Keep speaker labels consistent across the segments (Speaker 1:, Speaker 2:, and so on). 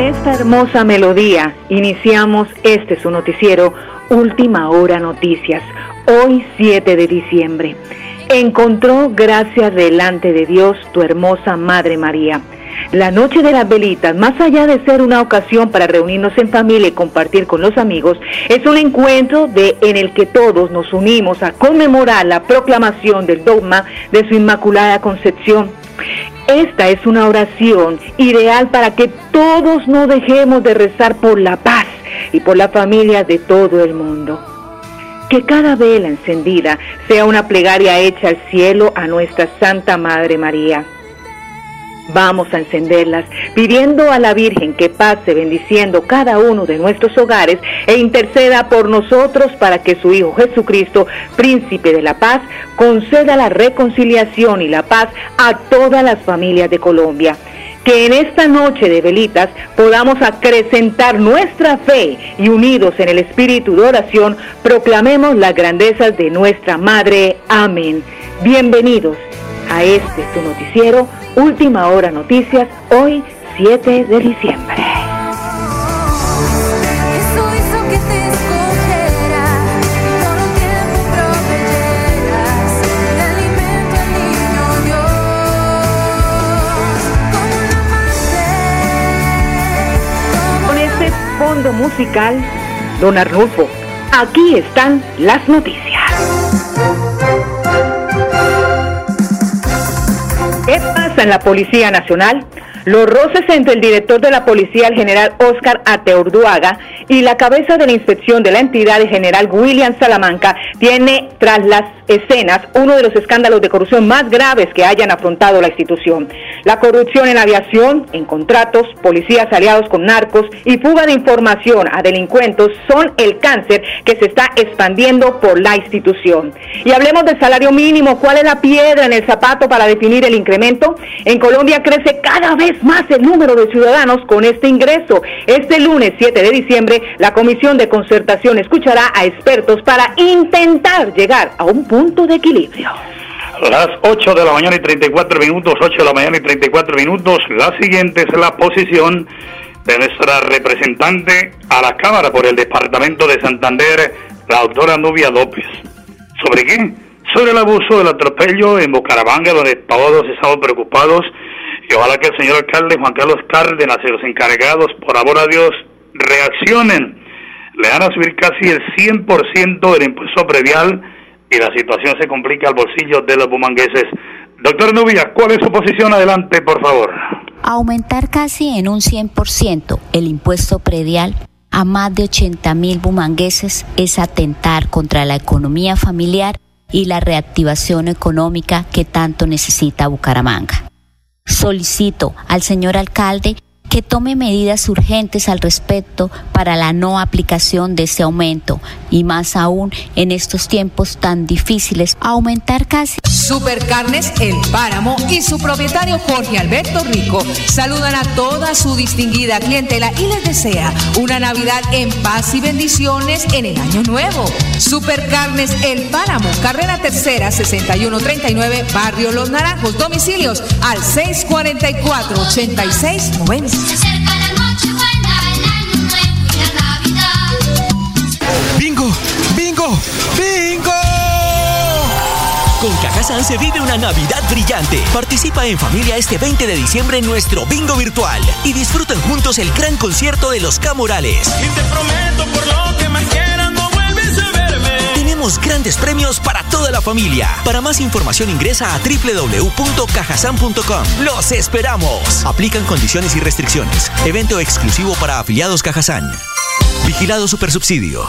Speaker 1: Esta hermosa melodía iniciamos este su noticiero Última Hora Noticias, hoy 7 de diciembre. Encontró gracia delante de Dios tu hermosa Madre María. La noche de las velitas, más allá de ser una ocasión para reunirnos en familia y compartir con los amigos, es un encuentro de, en el que todos nos unimos a conmemorar la proclamación del dogma de su Inmaculada Concepción esta es una oración ideal para que todos no dejemos de rezar por la paz y por la familia de todo el mundo. Que cada vela encendida sea una plegaria hecha al cielo a nuestra Santa Madre María. Vamos a encenderlas pidiendo a la Virgen que pase bendiciendo cada uno de nuestros hogares e interceda por nosotros para que su Hijo Jesucristo, príncipe de la paz, conceda la reconciliación y la paz a todas las familias de Colombia. Que en esta noche de velitas podamos acrecentar nuestra fe y unidos en el espíritu de oración proclamemos las grandezas de nuestra Madre. Amén. Bienvenidos a este su noticiero Última Hora Noticias, hoy 7 de diciembre. Con este fondo musical, Don Arnulfo, aquí están las noticias. En la Policía Nacional? Los roces entre el director de la policía, el general Oscar Ateorduaga, y la cabeza de la inspección de la entidad, el general William Salamanca, tiene tras las escenas uno de los escándalos de corrupción más graves que hayan afrontado la institución. La corrupción en aviación, en contratos, policías aliados con narcos y fuga de información a delincuentes son el cáncer que se está expandiendo por la institución. Y hablemos del salario mínimo, ¿cuál es la piedra en el zapato para definir el incremento? En Colombia crece cada vez más el número de ciudadanos con este ingreso. Este lunes 7 de diciembre, la Comisión de Concertación escuchará a expertos para intentar llegar a un punto de equilibrio.
Speaker 2: Las 8 de la mañana y 34 minutos, 8 de la mañana y 34 minutos. La siguiente es la posición de nuestra representante a la Cámara por el Departamento de Santander, la doctora Nubia López. ¿Sobre qué? Sobre el abuso del atropello en Bucaramanga, donde todos estamos preocupados y ojalá que el señor alcalde Juan Carlos Cárdenas y los encargados, por amor a Dios, reaccionen. Le van a subir casi el 100% del impuesto previal y la situación se complica al bolsillo de los bumangueses. Doctor Nubia, ¿cuál es su posición? Adelante, por favor.
Speaker 3: Aumentar casi en un 100% el impuesto predial a más de 80 mil bumangueses es atentar contra la economía familiar y la reactivación económica que tanto necesita Bucaramanga. Solicito al señor alcalde que tome medidas urgentes al respecto para la no aplicación de ese aumento y más aún en estos tiempos tan difíciles. Aumentar casi.
Speaker 4: Supercarnes El Páramo y su propietario Jorge Alberto Rico saludan a toda su distinguida clientela y les desea una Navidad en paz y bendiciones en el año nuevo. Supercarnes El Páramo, carrera tercera 6139, Barrio Los Naranjos, domicilios al 644
Speaker 5: 86
Speaker 6: con Cajazán se vive una Navidad brillante. Participa en familia este 20 de diciembre en nuestro bingo virtual y disfruten juntos el gran concierto de los Camorales.
Speaker 7: Y te prometo por lo que más quieras
Speaker 6: grandes premios para toda la familia. Para más información ingresa a www.cajasan.com. ¡Los esperamos! Aplican condiciones y restricciones. Evento exclusivo para afiliados Cajazán. Vigilado Supersubsidio.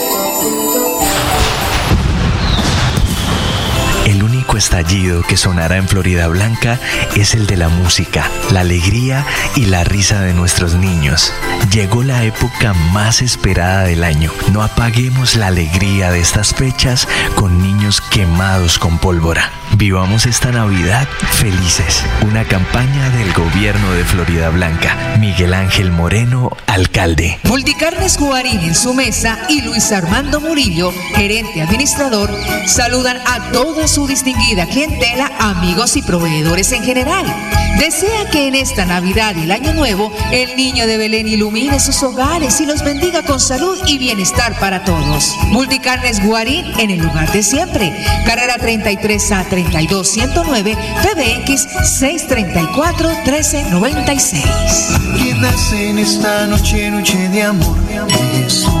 Speaker 7: Estallido que sonará en Florida Blanca es el de la música, la alegría y la risa de nuestros niños. Llegó la época más esperada del año. No apaguemos la alegría de estas fechas con niños quemados con pólvora. Vivamos esta Navidad felices. Una campaña del gobierno de Florida Blanca. Miguel Ángel Moreno, alcalde.
Speaker 4: Multicarnes Guarín en su mesa y Luis Armando Murillo, gerente administrador, saludan a toda su distinguida clientela, amigos y proveedores en general. Desea que en esta Navidad y el Año Nuevo el niño de Belén ilumine sus hogares y los bendiga con salud y bienestar para todos. Multicarnes Guarín en el lugar de siempre. Carrera 33 a 30 32109 PBX 634 1396.
Speaker 8: en esta noche, noche de amor, Jesús.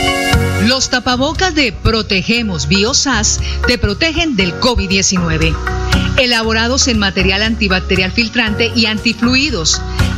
Speaker 4: Los tapabocas de Protegemos Biosas te protegen del COVID-19. Elaborados en material antibacterial filtrante y antifluidos,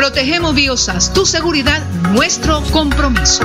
Speaker 4: Protegemos Biosas, tu seguridad, nuestro compromiso.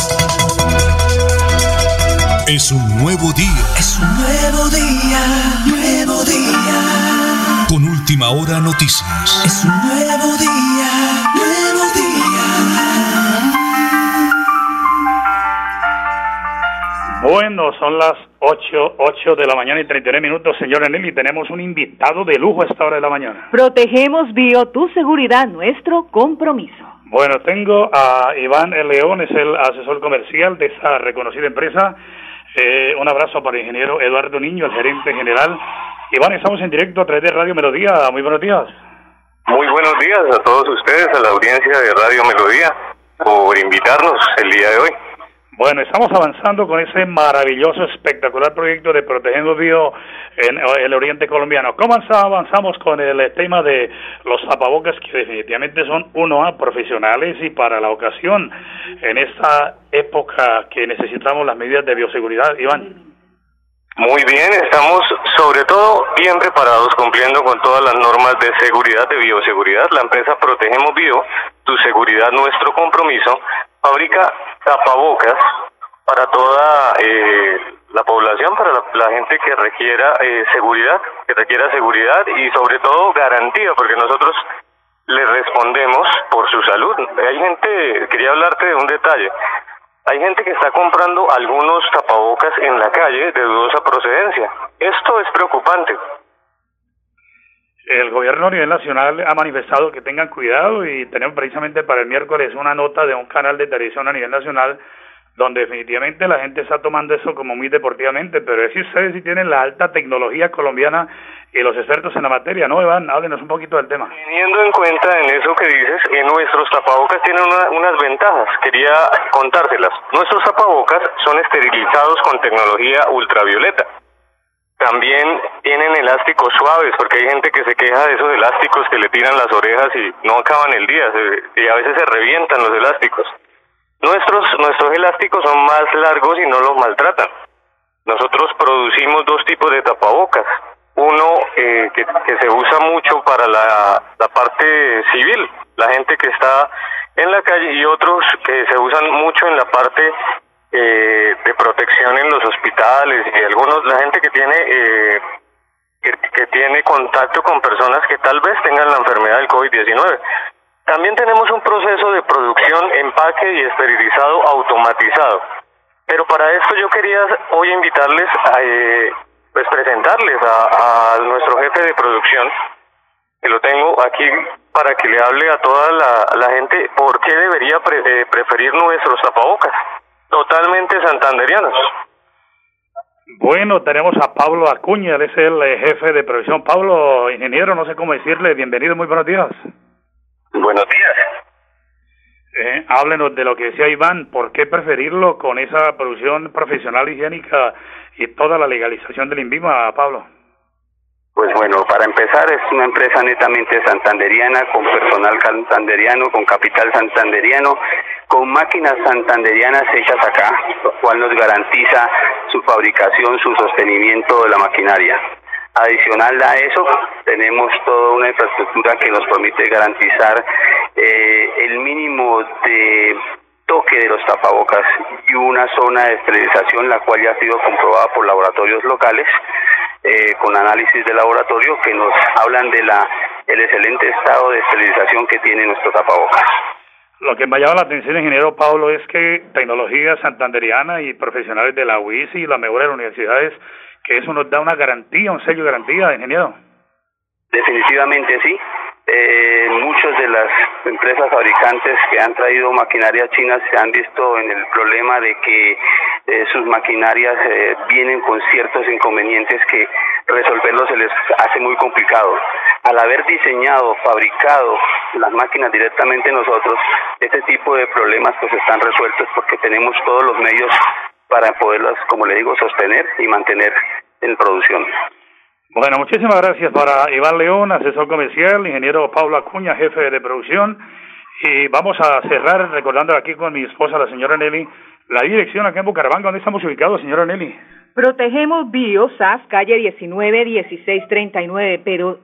Speaker 9: Es un nuevo día.
Speaker 8: Es un nuevo día, nuevo día.
Speaker 9: Con última hora noticias.
Speaker 8: Es un nuevo día, nuevo día.
Speaker 2: Bueno, son las 8, 8 de la mañana y 39 minutos, señora Nelly. Tenemos un invitado de lujo a esta hora de la mañana.
Speaker 1: Protegemos Bio, tu seguridad, nuestro compromiso.
Speaker 2: Bueno, tengo a Iván León, es el asesor comercial de esa reconocida empresa eh, un abrazo para el ingeniero Eduardo Niño, el gerente general. Iván, estamos en directo a través de Radio Melodía. Muy buenos días.
Speaker 10: Muy buenos días a todos ustedes, a la audiencia de Radio Melodía, por invitarnos el día de hoy.
Speaker 2: Bueno, estamos avanzando con ese maravilloso, espectacular proyecto de Protegiendo Bio en, el oriente colombiano. ¿Cómo avanzamos con el tema de los tapabocas que definitivamente son uno a profesionales y para la ocasión en esta época que necesitamos las medidas de bioseguridad, Iván?
Speaker 10: Muy bien, estamos sobre todo bien preparados cumpliendo con todas las normas de seguridad, de bioseguridad. La empresa Protegemos Bio, tu seguridad, nuestro compromiso, fabrica tapabocas para toda eh, la población, para la, gente que requiera eh, seguridad, que requiera seguridad y sobre todo garantía, porque nosotros le respondemos por su salud. Hay gente, quería hablarte de un detalle. Hay gente que está comprando algunos tapabocas en la calle de dudosa procedencia. Esto es preocupante.
Speaker 2: El gobierno a nivel nacional ha manifestado que tengan cuidado y tenemos precisamente para el miércoles una nota de un canal de televisión a nivel nacional donde definitivamente la gente está tomando eso como muy deportivamente, pero es que ustedes sí tienen la alta tecnología colombiana y los expertos en la materia, ¿no, Iván? Háblenos un poquito del tema.
Speaker 10: Teniendo en cuenta en eso que dices, nuestros tapabocas tienen unas ventajas, quería contárselas. Nuestros tapabocas son esterilizados con tecnología ultravioleta. También tienen elásticos suaves, porque hay gente que se queja de esos elásticos que le tiran las orejas y no acaban el día, y a veces se revientan los elásticos. Nuestros, nuestros elásticos son más largos y no los maltratan. Nosotros producimos dos tipos de tapabocas. Uno eh, que, se usa mucho para la, la parte civil, la gente que está en la calle, y otros que se usan mucho en la parte eh, de protección en los hospitales y algunos, la gente que tiene eh, que, tiene contacto con personas que tal vez tengan la enfermedad del COVID-19. También tenemos un proceso de producción, empaque y esterilizado automatizado. Pero para esto yo quería hoy invitarles a eh, pues presentarles a, nuestro jefe de producción, que lo tengo aquí para que le hable a toda la, gente por qué debería eh, preferir nuestros tapabocas, totalmente santanderianos.
Speaker 2: Bueno, tenemos a Pablo Acuña, él es el eh, jefe de producción. Pablo, ingeniero, no sé cómo decirle, bienvenido, muy buenos días.
Speaker 10: Buenos días.
Speaker 2: Eh, háblenos de lo que decía Iván, ¿por qué preferirlo con esa producción profesional higiénica y toda la legalización del INVIMA, Pablo?
Speaker 11: Pues bueno, para empezar es una empresa netamente santanderiana, con personal santanderiano, con capital santanderiano, con máquinas santanderianas hechas acá, lo cual nos garantiza su fabricación, su sostenimiento de la maquinaria. Adicional a eso, tenemos toda una infraestructura que nos permite garantizar eh, el mínimo de toque de los tapabocas y una zona de esterilización, la cual ya ha sido comprobada por laboratorios locales, eh, con análisis de laboratorio que nos hablan de la el excelente estado de esterilización que tiene nuestro tapabocas.
Speaker 2: Lo que me llama la atención, ingeniero Pablo, es que tecnología santanderiana y profesionales de la UIS y la mejor de las universidades que eso nos da una garantía, un sello de garantía, ingeniero.
Speaker 11: Definitivamente sí. Eh, muchas de las empresas fabricantes que han traído maquinaria china se han visto en el problema de que eh, sus maquinarias eh, vienen con ciertos inconvenientes que resolverlos se les hace muy complicado. Al haber diseñado, fabricado las máquinas directamente nosotros, este tipo de problemas pues están resueltos porque tenemos todos los medios para poderlas, como le digo, sostener y mantener en producción.
Speaker 2: Bueno, muchísimas gracias para Iván León, asesor comercial, ingeniero Pablo Acuña, jefe de producción. Y vamos a cerrar recordando aquí con mi esposa, la señora Nelly, la dirección acá en Bucaramanga. ¿Dónde estamos ubicados, señora Nelly?
Speaker 1: Protegemos Bio, SAS, calle 19 1639, pero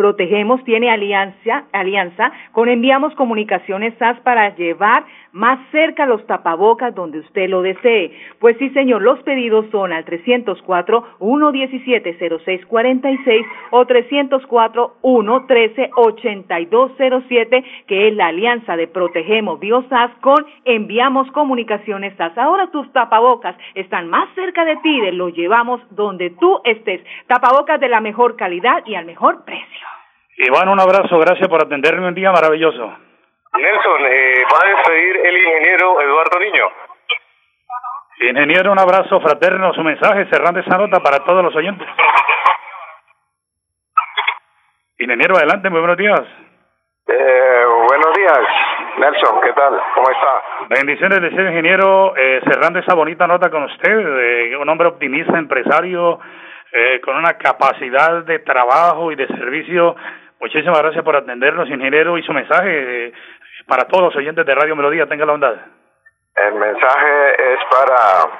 Speaker 1: Protegemos tiene alianza, alianza con Enviamos Comunicaciones SAS para llevar más cerca los tapabocas donde usted lo desee. Pues sí, señor, los pedidos son al 304-117-0646 o 304-113-8207, que es la alianza de Protegemos BioSAS con Enviamos Comunicaciones SAS. Ahora tus tapabocas están más cerca de ti, de los llevamos donde tú estés. Tapabocas de la mejor calidad y al mejor precio.
Speaker 2: Iván, un abrazo, gracias por atenderme un día maravilloso.
Speaker 10: Nelson, eh, va a despedir el ingeniero Eduardo Niño.
Speaker 2: Ingeniero, un abrazo fraterno, su mensaje cerrando esa nota para todos los oyentes. Ingeniero, adelante, muy buenos días.
Speaker 12: Eh, buenos días, Nelson, ¿qué tal? ¿Cómo está?
Speaker 2: Bendiciones de ser ingeniero, eh, cerrando esa bonita nota con usted, un hombre optimista, empresario, eh, con una capacidad de trabajo y de servicio Muchísimas gracias por atendernos, ingeniero, y su mensaje eh, para todos oyentes de Radio Melodía. Tenga la bondad.
Speaker 12: El mensaje es para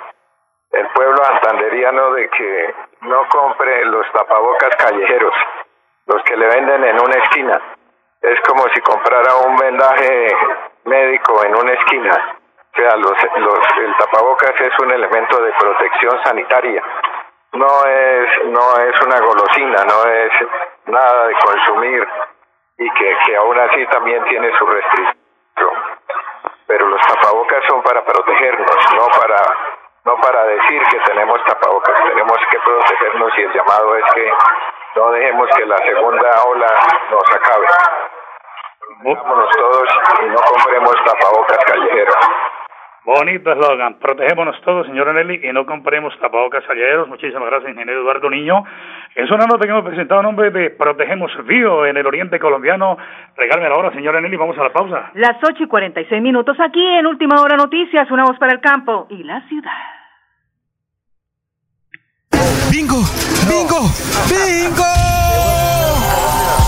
Speaker 12: el pueblo antanderiano de que no compre los tapabocas callejeros, los que le venden en una esquina. Es como si comprara un vendaje médico en una esquina. O sea, los, los, el tapabocas es un elemento de protección sanitaria no es no es una golosina, no es nada de consumir y que, que aún así también tiene su restricción. Pero los tapabocas son para protegernos, no para no para decir que tenemos tapabocas, tenemos que protegernos y el llamado es que no dejemos que la segunda ola nos acabe. Vámonos todos y no compremos tapabocas callejeros.
Speaker 2: Bonito eslogan. Protegémonos todos, señora Nelly, y no compremos tapabocas callejeros. Muchísimas gracias, ingeniero Eduardo Niño. Es una nota que hemos presentado en nombre de Protegemos Río en el oriente colombiano. Regálame la hora, señora Nelly, vamos a la pausa.
Speaker 1: Las ocho y cuarenta y seis minutos aquí en Última Hora Noticias, una voz para el campo y la ciudad.
Speaker 5: ¡Bingo! ¡Bingo! ¡Bingo!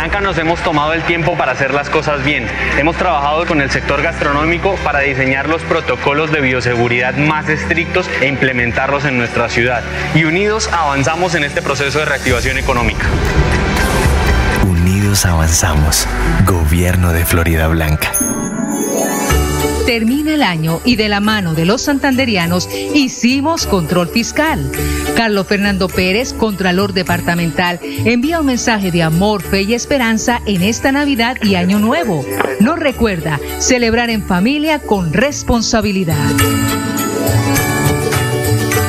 Speaker 13: Blanca nos hemos tomado el tiempo para hacer las cosas bien. Hemos trabajado con el sector gastronómico para diseñar los protocolos de bioseguridad más estrictos e implementarlos en nuestra ciudad. Y unidos avanzamos en este proceso de reactivación económica.
Speaker 7: Unidos avanzamos. Gobierno de Florida Blanca.
Speaker 4: Termina el año y de la mano de los santanderianos hicimos control fiscal. Carlos Fernando Pérez, Contralor Departamental, envía un mensaje de amor, fe y esperanza en esta Navidad y Año Nuevo. Nos recuerda celebrar en familia con responsabilidad.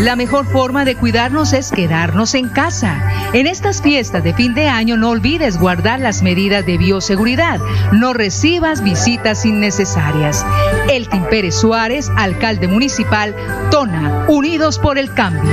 Speaker 4: La mejor forma de cuidarnos es quedarnos en casa. En estas fiestas de fin de año no olvides guardar las medidas de bioseguridad. No recibas visitas innecesarias. Elkin Pérez Suárez, alcalde municipal, Tona, Unidos por el Cambio.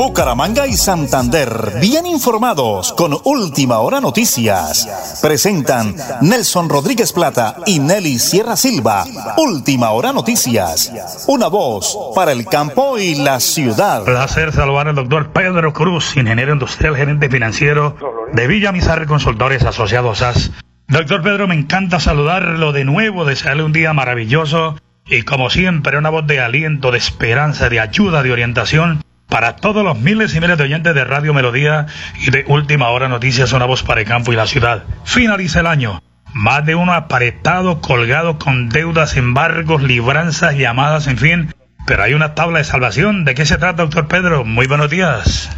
Speaker 14: Bucaramanga y Santander, bien informados con Última Hora Noticias. Presentan Nelson Rodríguez Plata y Nelly Sierra Silva. Última Hora Noticias. Una voz para el campo y la ciudad.
Speaker 2: Placer saludar al doctor Pedro Cruz, ingeniero industrial, gerente financiero de Villa Mizarre Consultores Asociados AS. Doctor Pedro, me encanta saludarlo de nuevo, desearle un día maravilloso y como siempre una voz de aliento, de esperanza, de ayuda, de orientación para todos los miles y miles de oyentes de Radio Melodía y de Última Hora Noticias, una voz para el campo y la ciudad. Finaliza el año. Más de uno aparetado, colgado con deudas, embargos, libranzas, llamadas, en fin. Pero hay una tabla de salvación. ¿De qué se trata, doctor Pedro? Muy buenos días.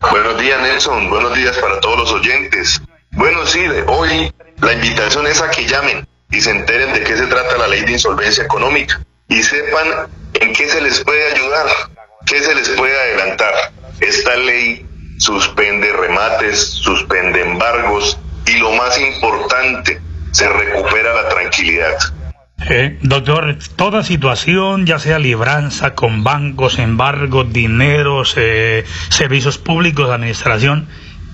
Speaker 15: Buenos días, Nelson. Buenos días para todos los oyentes. Bueno, sí, hoy la invitación es a que llamen y se enteren de qué se trata la ley de insolvencia económica y sepan en qué se les puede ayudar ¿Qué se les puede adelantar? Esta ley suspende remates, suspende embargos y lo más importante, se recupera la tranquilidad.
Speaker 2: Eh, doctor, toda situación, ya sea libranza con bancos, embargos, dineros, eh, servicios públicos, administración,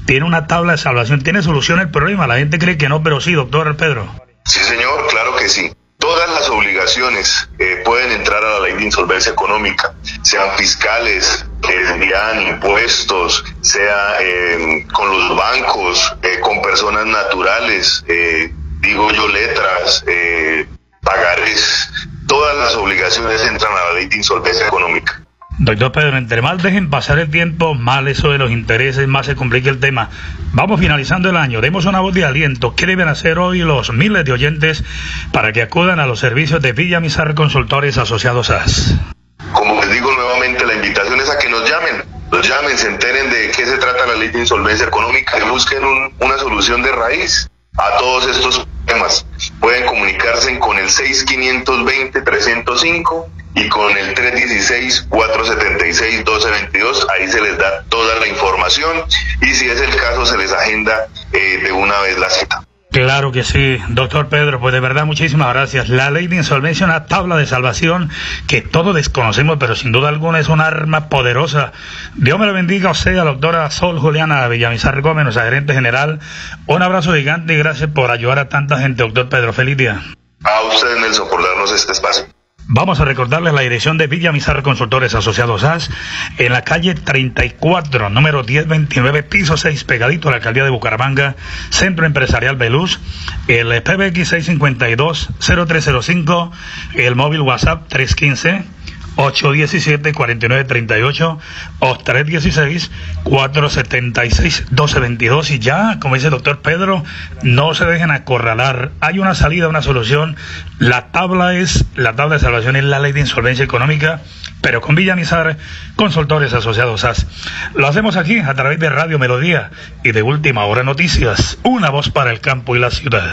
Speaker 2: tiene una tabla de salvación, tiene solución el problema. La gente cree que no, pero sí, doctor Pedro.
Speaker 15: Sí, señor, claro que sí. Todas las obligaciones eh, pueden entrar a la ley de insolvencia económica, sean fiscales, desvían impuestos, sea eh, con los bancos, eh, con personas naturales, digo yo letras, pagares, todas las obligaciones entran a la ley de insolvencia económica.
Speaker 2: Doctor Pedro, entre más dejen pasar el tiempo, mal eso de los intereses, más se complica el tema. Vamos finalizando el año, demos una voz de aliento. ¿Qué deben hacer hoy los miles de oyentes para que acudan a los servicios de Villamizar Consultores Asociados AS?
Speaker 15: Como les digo nuevamente, la invitación es a que nos llamen. Nos llamen, se enteren de qué se trata la ley de insolvencia económica y busquen una solución de raíz a todos estos temas. Pueden comunicarse con el 6520-305 y con el 316-476-1222, ahí se les da toda la información y si es el caso se les agenda eh, de una vez la cita.
Speaker 2: Claro que sí, doctor Pedro, pues de verdad muchísimas gracias. La ley de insolvencia es una tabla de salvación que todos desconocemos, pero sin duda alguna es un arma poderosa. Dios me lo bendiga a usted, a la doctora Sol Juliana Villamizar Gómez, nuestra gerente general. Un abrazo gigante y gracias por ayudar a tanta gente, doctor Pedro. Feliz día.
Speaker 15: A usted, Nelson, por darnos este espacio.
Speaker 2: Vamos a recordarles la dirección de Villa Mizar Consultores Asociados AS en la calle 34, número 1029, piso 6, pegadito a la alcaldía de Bucaramanga, Centro Empresarial Beluz, el PBX 652-0305, el móvil WhatsApp 315. 817-4938 o 316-476-1222. Y ya, como dice el doctor Pedro, no se dejen acorralar. Hay una salida, una solución. La tabla es, la tabla de salvación es la ley de insolvencia económica, pero con Villamizar, consultores asociados AS. Lo hacemos aquí a través de Radio Melodía y de Última Hora Noticias, una voz para el campo y la ciudad.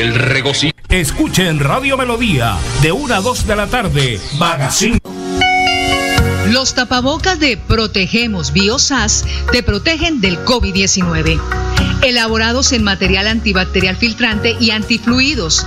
Speaker 9: El regocijo. Escuche en Radio Melodía de 1 a 2 de la tarde. Magazine.
Speaker 4: Los tapabocas de Protegemos Biosas te protegen del COVID-19. elaborados en material antibacterial filtrante y antifluidos,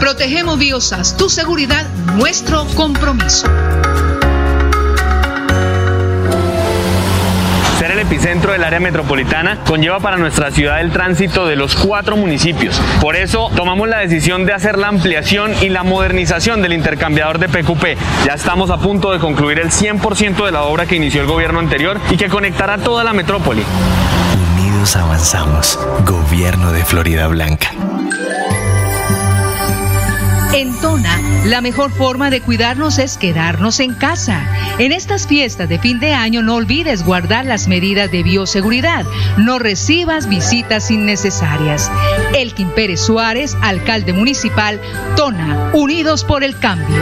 Speaker 4: Protegemos Biosas, tu seguridad, nuestro compromiso.
Speaker 3: Ser el epicentro del área metropolitana conlleva para nuestra ciudad el tránsito de los cuatro municipios. Por eso tomamos la decisión de hacer la ampliación y la modernización del intercambiador de PQP. Ya estamos a punto de concluir el 100% de la obra que inició el gobierno anterior y que conectará toda la metrópoli.
Speaker 7: Unidos avanzamos. Gobierno de Florida Blanca.
Speaker 4: En Tona, la mejor forma de cuidarnos es quedarnos en casa. En estas fiestas de fin de año no olvides guardar las medidas de bioseguridad. No recibas visitas innecesarias. Elkin Pérez Suárez, alcalde municipal, Tona, Unidos por el Cambio.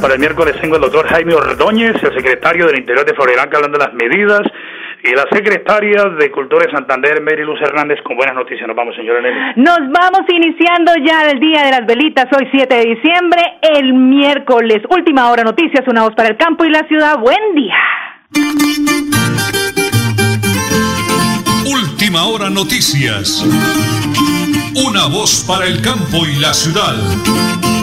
Speaker 2: Para el miércoles tengo el doctor Jaime Ordóñez, el secretario del Interior de Florida Blanca, hablando de las medidas. Y la secretaria de Cultura de Santander, Mary Luz Hernández, con buenas noticias. Nos vamos, señora Nelly.
Speaker 1: Nos vamos iniciando ya el Día de las Velitas, hoy 7 de diciembre, el miércoles. Última hora noticias, una voz para el campo y la ciudad. Buen día.
Speaker 9: Última hora noticias. Una voz para el campo y la ciudad.